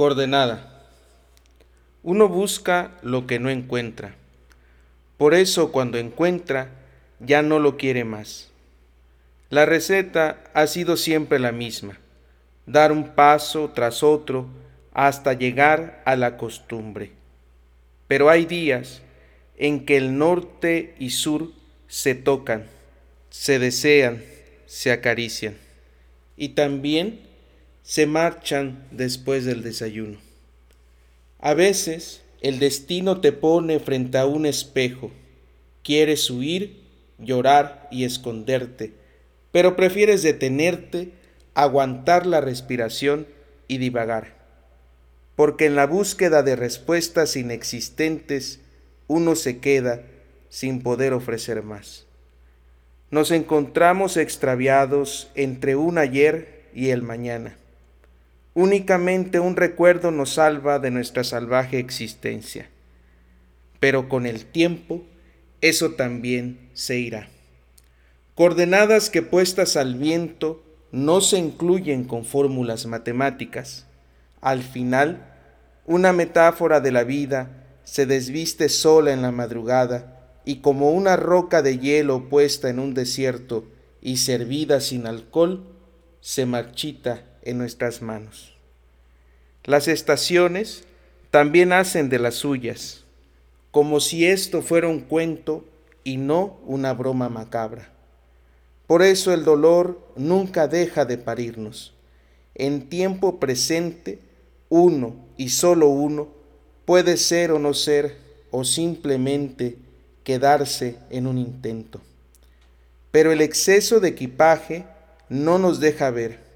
Coordenada. Uno busca lo que no encuentra. Por eso cuando encuentra, ya no lo quiere más. La receta ha sido siempre la misma, dar un paso tras otro hasta llegar a la costumbre. Pero hay días en que el norte y sur se tocan, se desean, se acarician y también se marchan después del desayuno. A veces el destino te pone frente a un espejo. Quieres huir, llorar y esconderte, pero prefieres detenerte, aguantar la respiración y divagar. Porque en la búsqueda de respuestas inexistentes uno se queda sin poder ofrecer más. Nos encontramos extraviados entre un ayer y el mañana. Únicamente un recuerdo nos salva de nuestra salvaje existencia. Pero con el tiempo, eso también se irá. Coordenadas que puestas al viento no se incluyen con fórmulas matemáticas. Al final, una metáfora de la vida se desviste sola en la madrugada y como una roca de hielo puesta en un desierto y servida sin alcohol, se marchita en nuestras manos. Las estaciones también hacen de las suyas, como si esto fuera un cuento y no una broma macabra. Por eso el dolor nunca deja de parirnos. En tiempo presente, uno y solo uno puede ser o no ser o simplemente quedarse en un intento. Pero el exceso de equipaje no nos deja ver.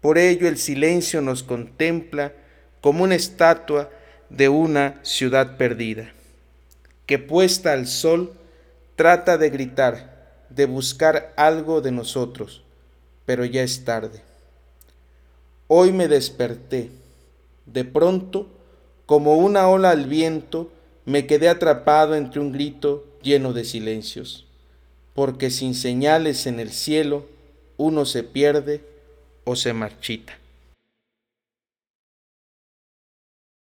Por ello el silencio nos contempla como una estatua de una ciudad perdida, que puesta al sol trata de gritar, de buscar algo de nosotros, pero ya es tarde. Hoy me desperté. De pronto, como una ola al viento, me quedé atrapado entre un grito lleno de silencios, porque sin señales en el cielo uno se pierde o se marchita.